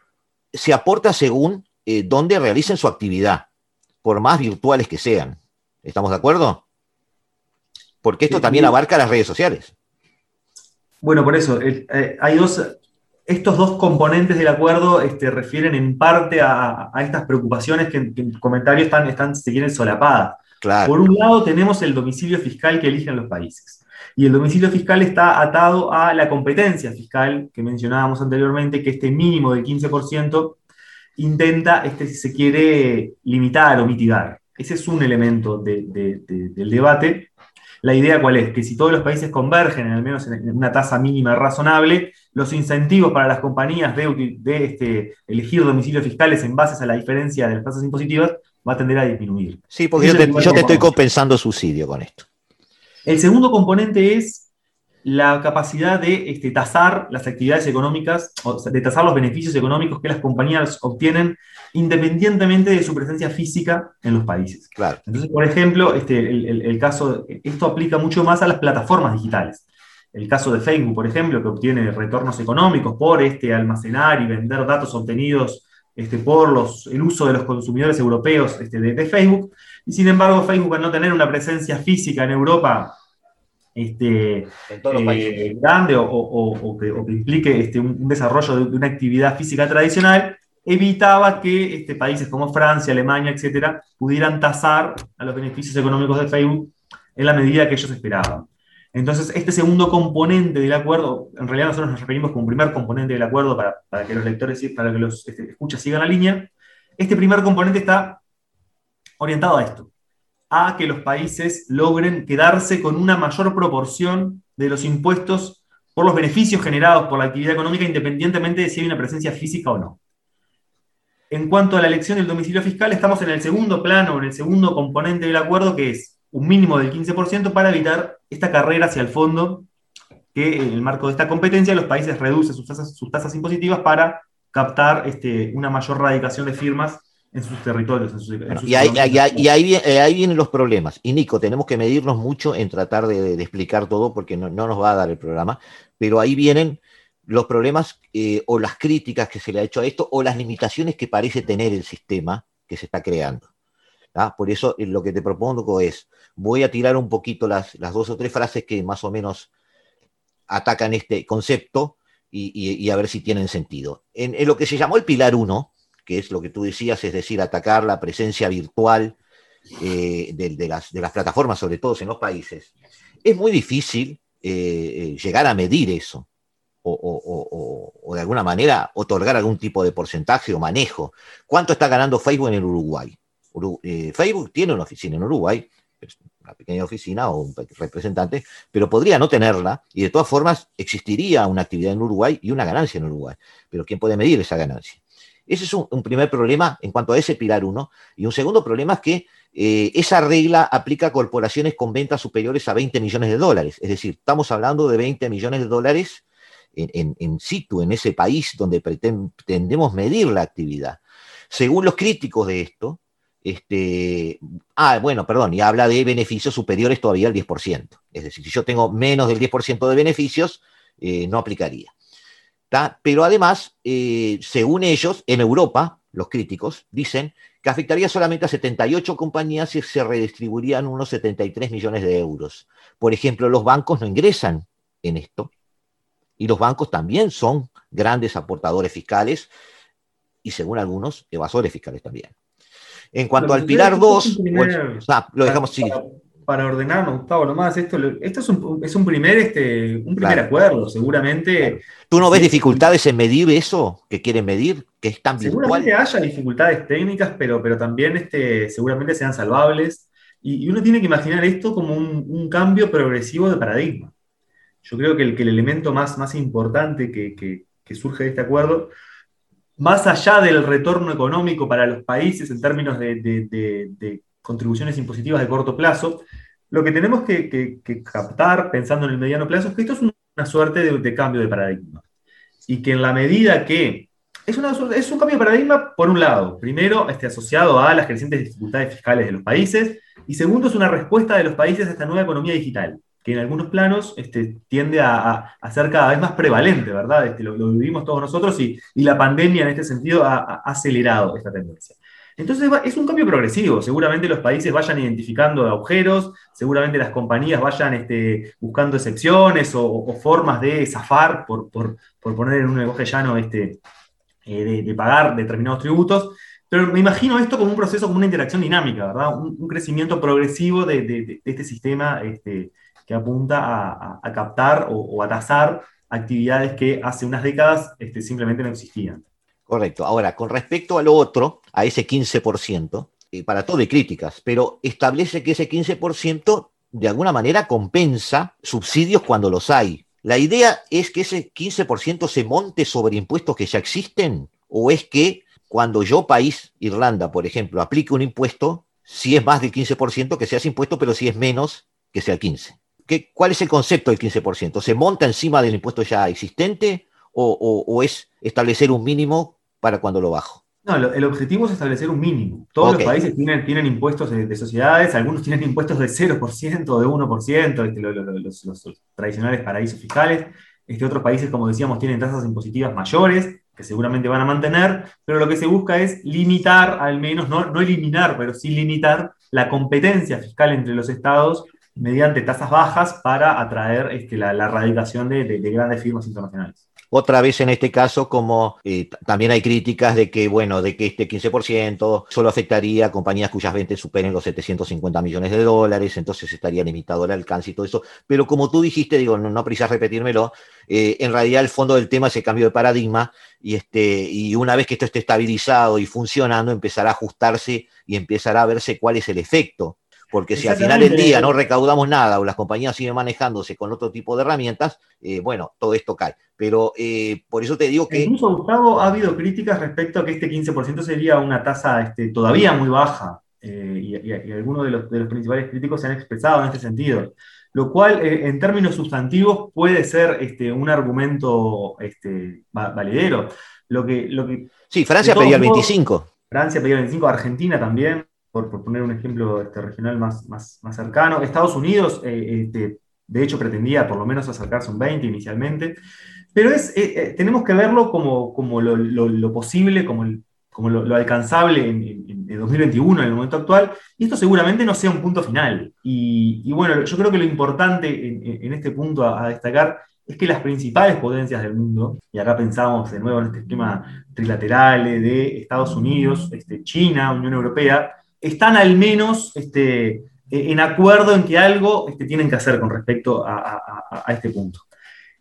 Se aporta según eh, dónde realicen su actividad, por más virtuales que sean. ¿Estamos de acuerdo? Porque esto sí, también abarca las redes sociales. Bueno, por eso, eh, hay dos, estos dos componentes del acuerdo este, refieren en parte a, a estas preocupaciones que, que en comentarios están, están, se quieren solapadas. Claro. Por un lado tenemos el domicilio fiscal que eligen los países. Y el domicilio fiscal está atado a la competencia fiscal que mencionábamos anteriormente, que este mínimo del 15% intenta, este, si se quiere, limitar o mitigar. Ese es un elemento de, de, de, del debate. La idea cuál es? Que si todos los países convergen en al menos en una tasa mínima razonable, los incentivos para las compañías de, de este, elegir domicilios fiscales en base a la diferencia de las tasas impositivas va a tender a disminuir. Sí, porque yo te, yo te estoy compensando subsidio con esto. El segundo componente es la capacidad de este, tasar las actividades económicas, o sea, de tasar los beneficios económicos que las compañías obtienen independientemente de su presencia física en los países. Claro. Entonces, por ejemplo, este, el, el, el caso, esto aplica mucho más a las plataformas digitales. El caso de Facebook, por ejemplo, que obtiene retornos económicos por este, almacenar y vender datos obtenidos este, por los, el uso de los consumidores europeos este, de, de, Facebook. Y sin embargo, Facebook, al no tener una presencia física en Europa este, eh, grande o, o, o, que, o, que, implique este, un, desarrollo de, de, una actividad física tradicional, evitaba que este, países como Francia, Alemania, etcétera, pudieran tasar a los beneficios económicos de Facebook en la medida que ellos esperaban. Entonces, este segundo componente del acuerdo, en realidad nosotros nos referimos como primer componente del acuerdo para, para que los lectores, para que los este, escuchas sigan la línea. Este primer componente está orientado a esto, a que los países logren quedarse con una mayor proporción de los impuestos por los beneficios generados por la actividad económica, independientemente de si hay una presencia física o no. En cuanto a la elección del domicilio fiscal, estamos en el segundo plano, en el segundo componente del acuerdo, que es un mínimo del 15% para evitar esta carrera hacia el fondo, que en el marco de esta competencia los países reducen sus tasas, impositivas para captar este, una mayor radicación de firmas en sus territorios. En sus, en sus y, ahí, y, ahí, y ahí, viene, ahí, vienen los problemas. Y Nico, tenemos que medirnos mucho en tratar de, de explicar todo porque no, no, nos va a dar el programa, pero ahí vienen los problemas eh, o las críticas que se le ha hecho a esto o las limitaciones que parece tener el sistema que se está creando. ¿ah? Por eso eh, lo que te propongo es, voy a tirar un poquito las, las dos o tres frases que más o menos atacan este concepto y a ver si tienen sentido. En, en, lo que se llamó el pilar 1, que es lo que tú decías, es decir, atacar la presencia virtual eh, de, las, plataformas, sobre todo en los países, es muy difícil eh, llegar a medir eso. O, de alguna manera otorgar algún tipo de porcentaje o manejo. ¿Cuánto está ganando Facebook en el Uruguay? Uru eh, Facebook tiene una oficina en Uruguay, una pequeña oficina o un representante, pero podría no tenerla y de todas formas existiría una actividad en Uruguay y una ganancia en Uruguay. Pero ¿quién puede medir esa ganancia? Ese es un, primer problema en cuanto a ese pilar uno. Y un segundo problema es que eh, esa regla aplica a corporaciones con ventas superiores a 20 millones de dólares. Es decir, estamos hablando de 20 millones de dólares en, en, en situ, en ese país donde pretendemos medir la actividad. Según los críticos de esto, este, ah, bueno, perdón, y habla de beneficios superiores todavía al 10%. Es decir, si yo tengo menos del 10% de beneficios, eh, no aplicaría. ¿Tá? Pero además, eh, según ellos, en Europa, los críticos dicen que afectaría solamente a 78 compañías y se redistribuirían unos 73 millones de euros. Por ejemplo, los bancos no ingresan en esto, y los bancos también son grandes aportadores fiscales y, según algunos, evasores fiscales también. En cuanto Pero al pilar 2, primer... pues, ah, lo dejamos así. Para, para, ordenarnos, Gustavo, nomás, esto, esto es, un, es un primer, este, un primer claro. acuerdo, seguramente. ¿Tú no ves sí, dificultades en medir eso que quieren medir, que es tan virtual? Seguramente haya dificultades técnicas, pero, pero también este, seguramente sean salvables. Y, y uno tiene que imaginar esto como un, un cambio progresivo de paradigma yo creo que el, que el elemento más, más importante que, que, que, surge de este acuerdo, más allá del retorno económico para los países en términos de, de, de, de contribuciones impositivas de corto plazo, lo que tenemos que, que, captar pensando en el mediano plazo es que esto es una suerte de, cambio de paradigma. Y que en la medida que es, una, es un cambio de paradigma, por un lado, primero, este, asociado a las crecientes dificultades fiscales de los países, y segundo, es una respuesta de los países a esta nueva economía digital que en algunos planos este, tiende a, a, a, ser cada vez más prevalente, ¿verdad? Este, lo, lo, vivimos todos nosotros y, y, la pandemia en este sentido ha, ha, acelerado esta tendencia. Entonces es un cambio progresivo. Seguramente los países vayan identificando agujeros, seguramente las compañías vayan este, buscando excepciones o, formas de zafar, por, poner en un lenguaje llano, este, eh, de, pagar determinados tributos. Pero me imagino esto como un proceso, como una interacción dinámica, ¿verdad? Un, crecimiento progresivo de, este sistema este, que apunta a, captar o, o, a tasar actividades que hace unas décadas simplemente no existían. Correcto. Ahora, con respecto a lo otro, a ese 15%, eh, para todo hay críticas, pero establece que ese 15% de alguna manera compensa subsidios cuando los hay. La idea es que ese 15% se monte sobre impuestos que ya existen, o es que cuando yo, país, Irlanda, por ejemplo, aplique un impuesto, si es más del 15%, que sea ese impuesto, pero si es menos, que sea el 15%. ¿Qué, ¿Cuál es el concepto del 15%? ¿Se monta encima del impuesto ya existente o es establecer un mínimo para cuando lo bajo? No, lo, el objetivo es establecer un mínimo. Todos okay. los países tienen, tienen impuestos de, de, sociedades, algunos tienen impuestos de 0%, de 1%, este, lo, lo, los, los, tradicionales paraísos fiscales. Este, otros países, como decíamos, tienen tasas impositivas mayores, que seguramente van a mantener, pero lo que se busca es limitar, al menos, no, no eliminar, pero sí limitar la competencia fiscal entre los estados mediante tasas bajas para atraer este, la, la, radicación de, de, de grandes firmas internacionales. Otra vez en este caso, como eh, también hay críticas de que, bueno, de que este 15% solo afectaría a compañías cuyas ventas superen los 750 millones de dólares, entonces estaría limitado el alcance y todo eso. Pero como tú dijiste, digo, no, no precisas repetírmelo, eh, en realidad el fondo del tema es el cambio de paradigma y, este, y una vez que esto esté estabilizado y funcionando, empezará a ajustarse y empezará a verse cuál es el efecto porque si al final del día no recaudamos nada o las compañías siguen manejándose con otro tipo de herramientas, eh, bueno, todo esto cae. Pero eh, por eso te digo que... Incluso, Gustavo, ha habido críticas respecto a que este 15% sería una tasa este, todavía muy baja, eh, y, y, y, algunos de los, de los, principales críticos se han expresado en este sentido, lo cual eh, en términos sustantivos puede ser este, un argumento este, validero. Lo que, lo que, sí, Francia pedía el 25. Francia pedía el 25, Argentina también por, por, poner un ejemplo este, regional más, más, más, cercano. Estados Unidos, eh, este, de hecho, pretendía por lo menos acercarse un 20 inicialmente, pero es, eh, eh, tenemos que verlo como, como lo, lo, lo posible, como, el, como lo, lo, alcanzable en, en, en, 2021, en el momento actual, y esto seguramente no sea un punto final. Y, y bueno, yo creo que lo importante en, en este punto a, a destacar es que las principales potencias del mundo, y acá pensamos de nuevo en este esquema trilateral de Estados Unidos, este, China, Unión Europea, están al menos este, en acuerdo en que algo este, tienen que hacer con respecto a, este punto.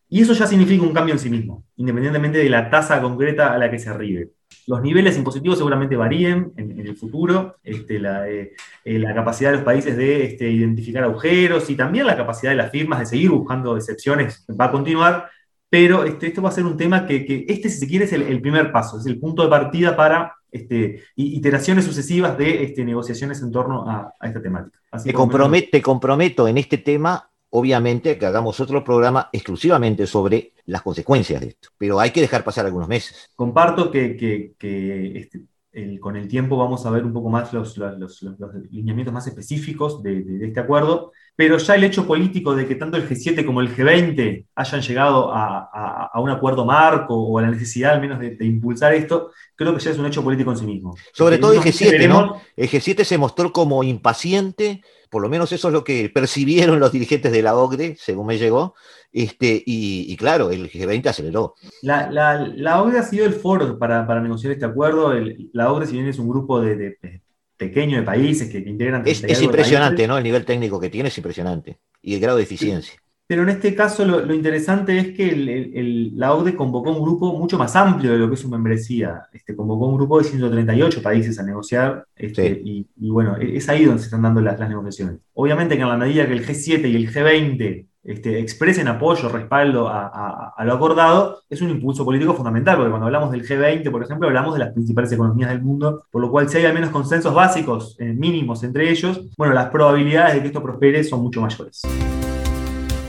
Y eso ya significa un cambio en sí mismo, independientemente de la tasa concreta a la que se arribe. Los niveles impositivos seguramente varíen en, el futuro, este, la, eh, la, capacidad de los países de este, identificar agujeros y también la capacidad de las firmas de seguir buscando excepciones va a continuar, pero este, esto va a ser un tema que, este, si se quiere, es el, primer paso, es el punto de partida para este, iteraciones sucesivas de este, negociaciones en torno a, a esta temática. Así te, comprometo, te comprometo en este tema, obviamente, que hagamos otro programa exclusivamente sobre las consecuencias de esto, pero hay que dejar pasar algunos meses. Comparto que, que, que este, el, con el tiempo vamos a ver un poco más los, los, los, los lineamientos más específicos de, de, de, este acuerdo, pero ya el hecho político de que tanto el G7 como el G20 hayan llegado a, a, a un acuerdo marco o a la necesidad al menos de, de, impulsar esto, creo que ya es un hecho político en sí mismo. Sobre todo el G7, veremos... ¿no? El G7 se mostró como impaciente, por lo menos eso es lo que percibieron los dirigentes de la OCDE, según me llegó, este, y, y, claro, el G20 aceleró. La, la, la, OCDE ha sido el foro para, para negociar este acuerdo. El, la OCDE, si bien es un grupo de, de pequeño de países que, que integran... Es, es impresionante, ¿no? El nivel técnico que tiene es impresionante. Y el grado de eficiencia. Sí. Pero en este caso lo, lo interesante es que el, el, la OCDE convocó un grupo mucho más amplio de lo que es su membresía. Este, convocó un grupo de 138 países a negociar este, sí. y, y, bueno, es ahí donde se están dando las, las negociaciones. Obviamente que en la medida que el G7 y el G20 este, expresen apoyo, respaldo a, lo acordado, es un impulso político fundamental, porque cuando hablamos del G20, por ejemplo, hablamos de las principales economías del mundo, por lo cual si hay al menos consensos básicos, eh, mínimos entre ellos, bueno, las probabilidades de que esto prospere son mucho mayores.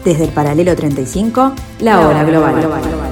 Desde el paralelo 35, la hora global.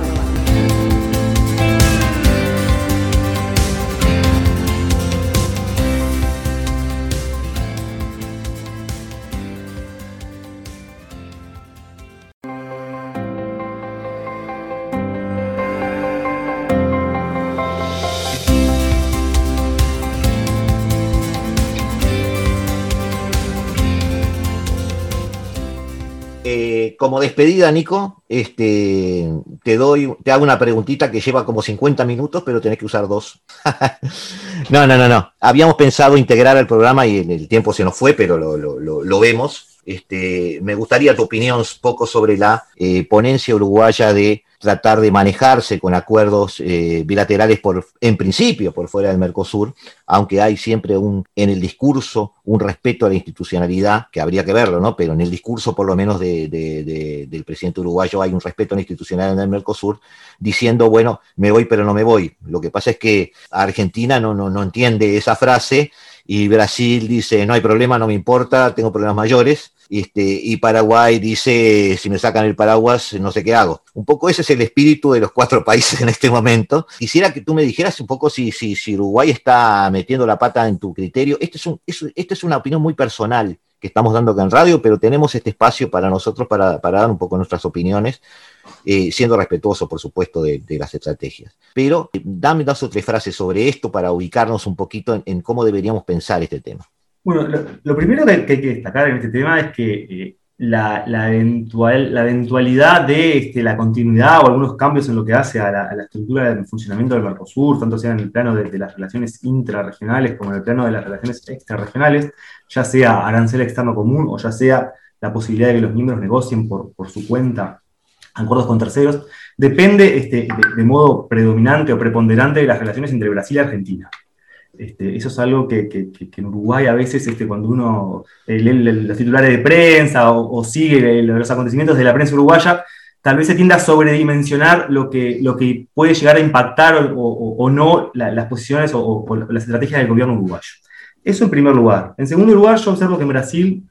Como despedida, Nico, este, te doy, te hago una preguntita que lleva como 50 minutos, pero tenés que usar dos. no, no, no, no. Habíamos pensado integrar al programa y el tiempo se nos fue, pero lo vemos. Este, me gustaría tu opinión un poco sobre la eh, ponencia uruguaya de tratar de manejarse con acuerdos eh, bilaterales por, en principio por fuera del Mercosur, aunque hay siempre un, en el discurso un respeto a la institucionalidad, que habría que verlo, ¿no? Pero en el discurso, por lo menos, de, de, de, del presidente uruguayo hay un respeto a la institucionalidad en el Mercosur, diciendo, bueno, me voy pero no me voy. Lo que pasa es que Argentina no, no, no entiende esa frase y Brasil dice, no hay problema, no me importa, tengo problemas mayores, este, y Paraguay dice, si me sacan el paraguas, no sé qué hago. Un poco ese es el espíritu de los cuatro países en este momento. Quisiera que tú me dijeras un poco si, si, si Uruguay está metiendo la pata en tu criterio. Este es, un, es, esta es una opinión muy personal que estamos dando acá en radio, pero tenemos este espacio para nosotros para, para dar un poco nuestras opiniones, eh, siendo respetuoso, por supuesto, de, de, las estrategias. Pero eh, dame dos o tres frases sobre esto para ubicarnos un poquito en, en cómo deberíamos pensar este tema. Bueno, lo, primero que, hay que destacar en este tema es que eh, la, la, eventual, la, eventualidad de este, la continuidad o algunos cambios en lo que hace a la, estructura del funcionamiento del Mercosur, tanto sea en el plano de, las relaciones intrarregionales como en el plano de las relaciones extrarregionales, ya sea arancel externo común o ya sea la posibilidad de que los miembros negocien por, su cuenta acuerdos con terceros, depende este, de, modo predominante o preponderante de las relaciones entre Brasil y Argentina. Este, eso es algo que, en Uruguay a veces este, cuando uno eh, lee los titulares de prensa o, sigue los acontecimientos de la prensa uruguaya, tal vez se tienda a sobredimensionar lo que, lo que puede llegar a impactar o, no la, las posiciones o, las estrategias del gobierno uruguayo. Eso en primer lugar. En segundo lugar, yo observo que en Brasil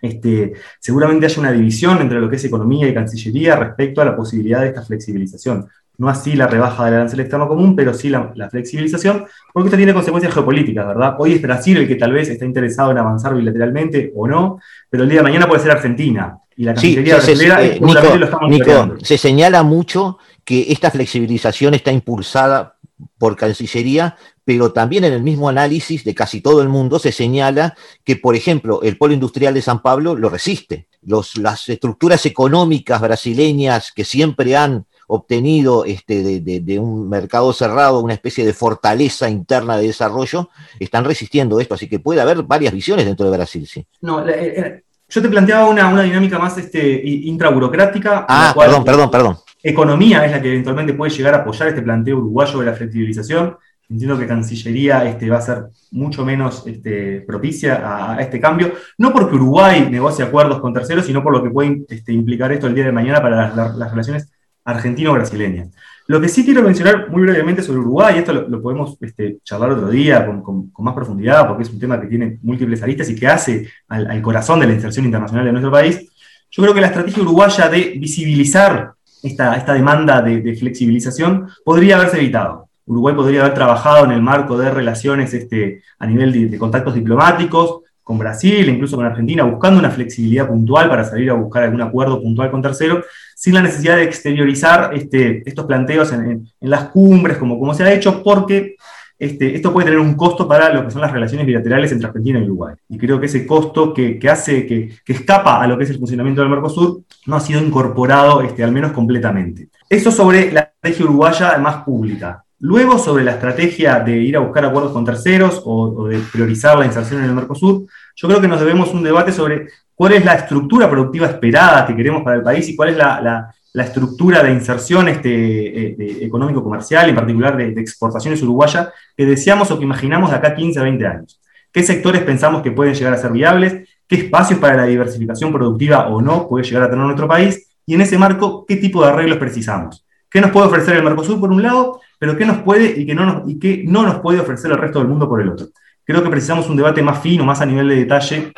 este, seguramente haya una división entre lo que es economía y cancillería respecto a la posibilidad de esta flexibilización. No así la rebaja del arancel externo común, pero sí la, la, flexibilización, porque esto tiene consecuencias geopolíticas, ¿verdad? Hoy es Brasil el que tal vez está interesado en avanzar bilateralmente o no, pero el día de mañana puede ser Argentina. Y la Cancillería sí, se, eh, Nico, lo estamos Nico, se señala mucho que esta flexibilización está impulsada por Cancillería, pero también en el mismo análisis de casi todo el mundo se señala que, por ejemplo, el polo industrial de San Pablo lo resiste. Los, las estructuras económicas brasileñas que siempre han obtenido este, de, de, de, un mercado cerrado, una especie de fortaleza interna de desarrollo, están resistiendo esto. Así que puede haber varias visiones dentro de Brasil, sí. No, eh, eh, yo te planteaba una, una dinámica más este, intraburocrática. Ah, perdón, perdón, perdón. Economía es la que eventualmente puede llegar a apoyar este planteo uruguayo de la flexibilización. Entiendo que Cancillería este, va a ser mucho menos este, propicia a, a, este cambio, no porque Uruguay negocie acuerdos con terceros, sino por lo que puede este, implicar esto el día de mañana para las relaciones argentino-brasileña. Lo que sí quiero mencionar muy brevemente sobre Uruguay, y esto lo, podemos este, charlar otro día con, más profundidad, porque es un tema que tiene múltiples aristas y que hace al, corazón de la inserción internacional de nuestro país, yo creo que la estrategia uruguaya de visibilizar esta, demanda de, flexibilización podría haberse evitado. Uruguay podría haber trabajado en el marco de relaciones este, a nivel de contactos diplomáticos, con Brasil, incluso con Argentina, buscando una flexibilidad puntual para salir a buscar algún acuerdo puntual con tercero, sin la necesidad de exteriorizar este, estos planteos en, las cumbres, como, como se ha hecho, porque este, esto puede tener un costo para lo que son las relaciones bilaterales entre Argentina y Uruguay. Y creo que ese costo que, hace, que, que, escapa a lo que es el funcionamiento del Mercosur, no ha sido incorporado, este, al menos completamente. Eso sobre la estrategia uruguaya más pública. Luego, sobre la estrategia de ir a buscar acuerdos con terceros o, de priorizar la inserción en el Mercosur, yo creo que nos debemos un debate sobre cuál es la estructura productiva esperada que queremos para el país y cuál es la, estructura de inserción este, económico-comercial, en particular de, de, exportaciones uruguayas, que deseamos o que imaginamos de acá a 15 a 20 años. ¿Qué sectores pensamos que pueden llegar a ser viables? ¿Qué espacios para la diversificación productiva o no puede llegar a tener nuestro país? Y en ese marco, ¿qué tipo de arreglos precisamos? ¿Qué nos puede ofrecer el Mercosur por un lado, pero qué nos puede y qué no nos, puede ofrecer el resto del mundo por el otro? Creo que precisamos un debate más fino, más a nivel de detalle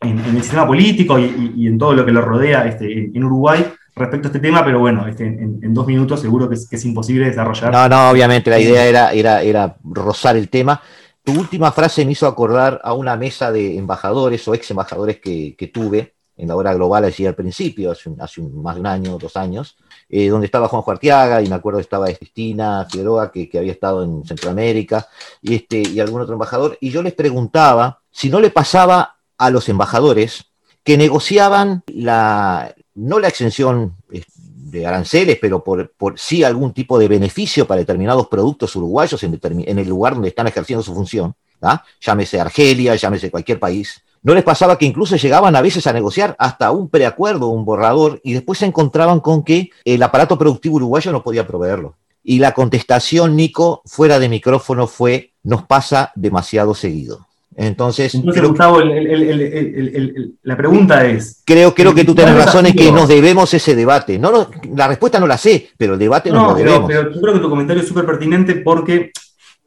en, el sistema político y, en todo lo que lo rodea este, en, Uruguay respecto a este tema, pero bueno, este, en, dos minutos seguro que es, imposible desarrollar. No, no, obviamente la idea era, rozar el tema. Tu última frase me hizo acordar a una mesa de embajadores o ex embajadores que tuve en la hora global allí al principio, hace, un, más de un año, dos años, eh, donde estaba Juan Juartiaga y me acuerdo estaba Cristina Figueroa, que, había estado en Centroamérica, y, este, y algún otro embajador, y yo les preguntaba si no le pasaba a los embajadores que negociaban la, no la exención eh, de aranceles, pero por, por sí algún tipo de beneficio para determinados productos uruguayos en, en el lugar donde están ejerciendo su función, ¿ah? llámese Argelia, llámese cualquier país. ¿No les pasaba que incluso llegaban a veces a negociar hasta un preacuerdo, un borrador, y después se encontraban con que el aparato productivo uruguayo no podía proveerlo? Y la contestación, Nico, fuera de micrófono fue, nos pasa demasiado seguido. Entonces, Entonces creo, Gustavo, el- el- el- la pregunta es, creo, creo que tú ¿cuál tienes razón en que nos debemos ese debate. No, no, la respuesta no la sé, pero el debate nos No, lo pero, debemos. pero yo creo que tu comentario es súper pertinente porque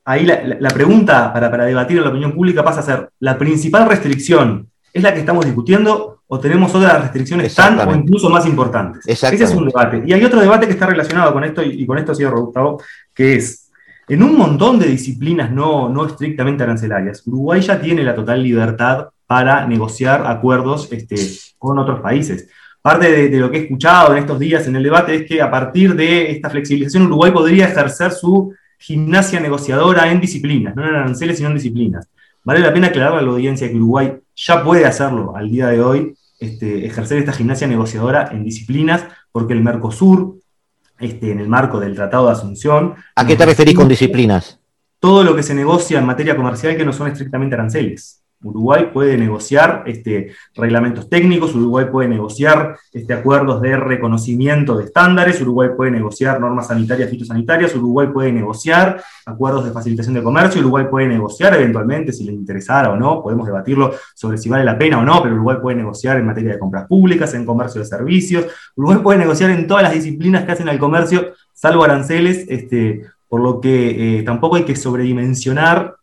ahí la, pregunta para, para debatir en la opinión pública pasa a ser, ¿la principal restricción es la que estamos discutiendo o tenemos otras restricciones tan o incluso más importantes? Ese es un debate. Y hay otro debate que está relacionado con esto, y, y con esto cierro, Gustavo, que es, en un montón de disciplinas no, no estrictamente arancelarias, Uruguay ya tiene la total libertad para negociar acuerdos este, con otros países. Parte de, de lo que he escuchado en estos días en el debate es que a partir de esta flexibilización Uruguay podría ejercer su gimnasia negociadora en disciplinas, no en aranceles, sino en disciplinas. Vale la pena aclarar a la audiencia que Uruguay ya puede hacerlo al día de hoy, este, ejercer esta gimnasia negociadora en disciplinas, porque el Mercosur, este, en el marco del Tratado de Asunción, ¿A qué te referís con disciplinas? todo lo que se negocia en materia comercial que no son estrictamente aranceles. Uruguay puede negociar este, reglamentos técnicos, Uruguay puede negociar este, acuerdos de reconocimiento de estándares, Uruguay puede negociar normas sanitarias, fitosanitarias, Uruguay puede negociar acuerdos de facilitación de comercio, Uruguay puede negociar eventualmente, si le interesara o no, podemos debatirlo sobre si vale la pena o no, pero Uruguay puede negociar en materia de compras públicas, en comercio de servicios, Uruguay puede negociar en todas las disciplinas que hacen al comercio, salvo aranceles, este, por lo que eh, tampoco hay que sobredimensionar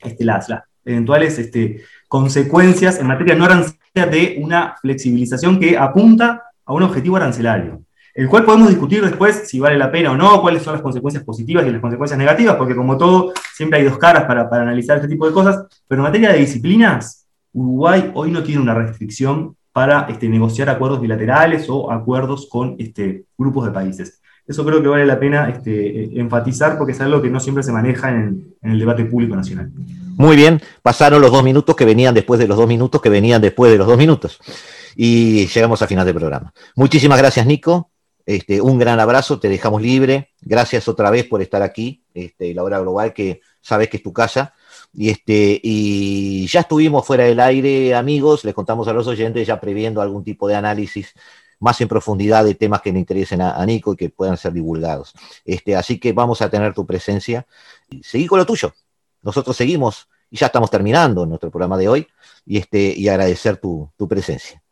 este, las, las eventuales este, consecuencias en materia no arancelaria de una flexibilización que apunta a un objetivo arancelario, el cual podemos discutir después si vale la pena o no, cuáles son las consecuencias positivas y las consecuencias negativas, porque como todo, siempre hay dos caras para, para analizar este tipo de cosas, pero en materia de disciplinas, Uruguay hoy no tiene una restricción para este, negociar acuerdos bilaterales o acuerdos con este, grupos de países. Eso creo que vale la pena este, eh, enfatizar porque es algo que no siempre se maneja en, el debate público nacional. Muy bien, pasaron los dos minutos que venían después de los dos minutos que venían después de los dos minutos. Y llegamos al final del programa. Muchísimas gracias, Nico. Este, un gran abrazo, te dejamos libre. Gracias otra vez por estar aquí, este, la hora global, que sabes que es tu casa. Y, este, y ya estuvimos fuera del aire, amigos, les contamos a los oyentes ya previendo algún tipo de análisis más en profundidad de temas que le interesen a, Nico y que puedan ser divulgados. Este, así que vamos a tener tu presencia. Seguí con lo tuyo. Nosotros seguimos y ya estamos terminando nuestro programa de hoy y, este, y agradecer tu, tu presencia.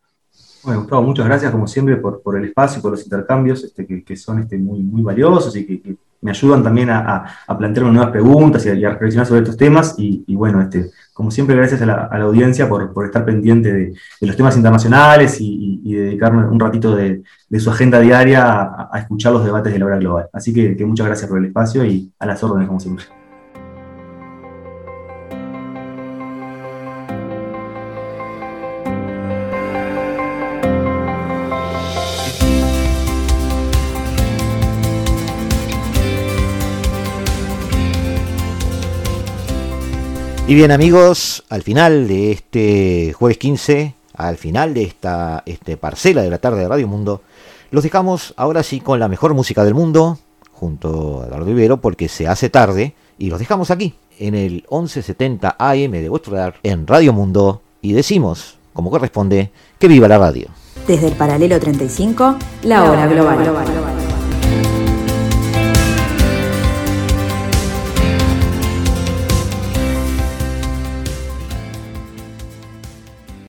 Bueno, Gustavo, muchas gracias como siempre por, por el espacio y por los intercambios este, que, que son este, muy, muy valiosos y que me ayudan también a, a, plantearme nuevas preguntas y a, reflexionar sobre estos temas. Y, bueno, este, como siempre, gracias a la, audiencia por, estar pendiente de, los temas internacionales y, y, dedicarme un ratito de, su agenda diaria a, a, escuchar los debates de la hora global. Así que, que muchas gracias por el espacio y a las órdenes, como siempre. Y bien amigos, al final de este jueves 15, al final de esta este parcela de la tarde de Radio Mundo, los dejamos ahora sí con la mejor música del mundo, junto a Eduardo Ibero, porque se hace tarde, y los dejamos aquí, en el 1170 AM de vuestro dar, en Radio Mundo, y decimos, como corresponde, que viva la radio. Desde el paralelo 35, la hora global. global.